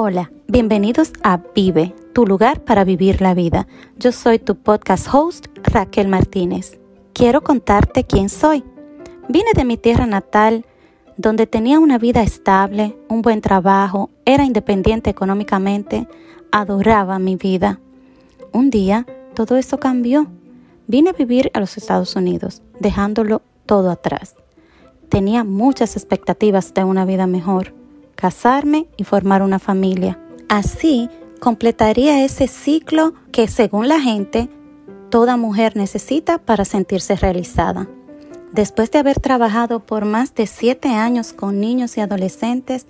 Hola, bienvenidos a Vive, tu lugar para vivir la vida. Yo soy tu podcast host, Raquel Martínez. Quiero contarte quién soy. Vine de mi tierra natal, donde tenía una vida estable, un buen trabajo, era independiente económicamente, adoraba mi vida. Un día, todo eso cambió. Vine a vivir a los Estados Unidos, dejándolo todo atrás. Tenía muchas expectativas de una vida mejor casarme y formar una familia. Así completaría ese ciclo que según la gente toda mujer necesita para sentirse realizada. Después de haber trabajado por más de siete años con niños y adolescentes,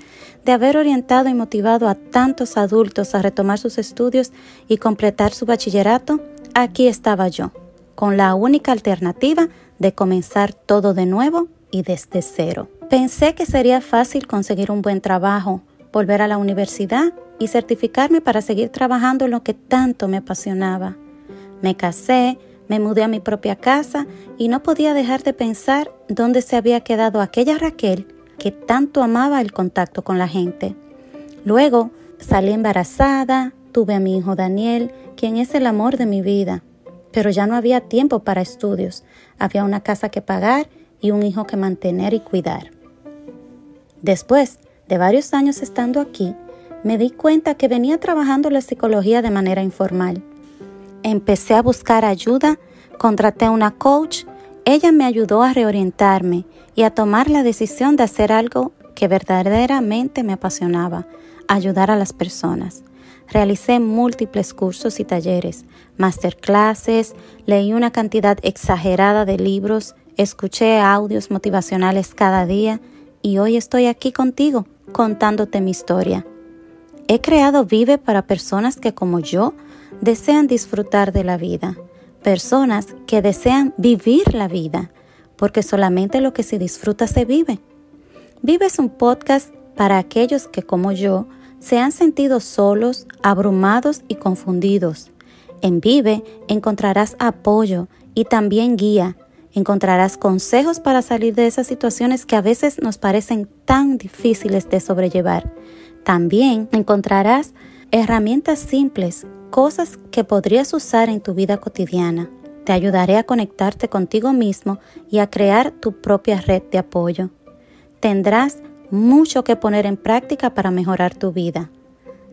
de haber orientado y motivado a tantos adultos a retomar sus estudios y completar su bachillerato, aquí estaba yo, con la única alternativa de comenzar todo de nuevo y desde cero. Pensé que sería fácil conseguir un buen trabajo, volver a la universidad y certificarme para seguir trabajando en lo que tanto me apasionaba. Me casé, me mudé a mi propia casa y no podía dejar de pensar dónde se había quedado aquella Raquel que tanto amaba el contacto con la gente. Luego salí embarazada, tuve a mi hijo Daniel, quien es el amor de mi vida, pero ya no había tiempo para estudios, había una casa que pagar y un hijo que mantener y cuidar. Después de varios años estando aquí, me di cuenta que venía trabajando la psicología de manera informal. Empecé a buscar ayuda, contraté una coach, ella me ayudó a reorientarme y a tomar la decisión de hacer algo que verdaderamente me apasionaba, ayudar a las personas. Realicé múltiples cursos y talleres, masterclasses, leí una cantidad exagerada de libros, escuché audios motivacionales cada día, y hoy estoy aquí contigo contándote mi historia. He creado Vive para personas que como yo desean disfrutar de la vida, personas que desean vivir la vida, porque solamente lo que se disfruta se vive. Vive es un podcast para aquellos que como yo se han sentido solos, abrumados y confundidos. En Vive encontrarás apoyo y también guía Encontrarás consejos para salir de esas situaciones que a veces nos parecen tan difíciles de sobrellevar. También encontrarás herramientas simples, cosas que podrías usar en tu vida cotidiana. Te ayudaré a conectarte contigo mismo y a crear tu propia red de apoyo. Tendrás mucho que poner en práctica para mejorar tu vida.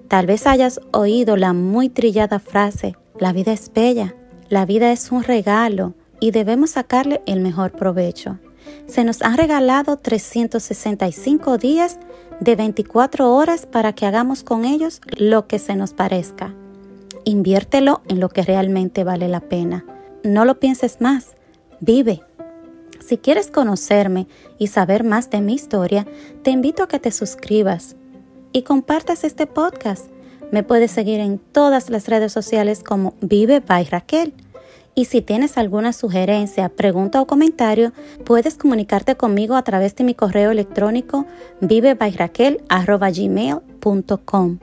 Tal vez hayas oído la muy trillada frase, la vida es bella, la vida es un regalo, y debemos sacarle el mejor provecho. Se nos han regalado 365 días de 24 horas para que hagamos con ellos lo que se nos parezca. Inviértelo en lo que realmente vale la pena. No lo pienses más, vive. Si quieres conocerme y saber más de mi historia, te invito a que te suscribas y compartas este podcast. Me puedes seguir en todas las redes sociales como Vive by Raquel y si tienes alguna sugerencia, pregunta o comentario, puedes comunicarte conmigo a través de mi correo electrónico vivebyraquel.gmail.com.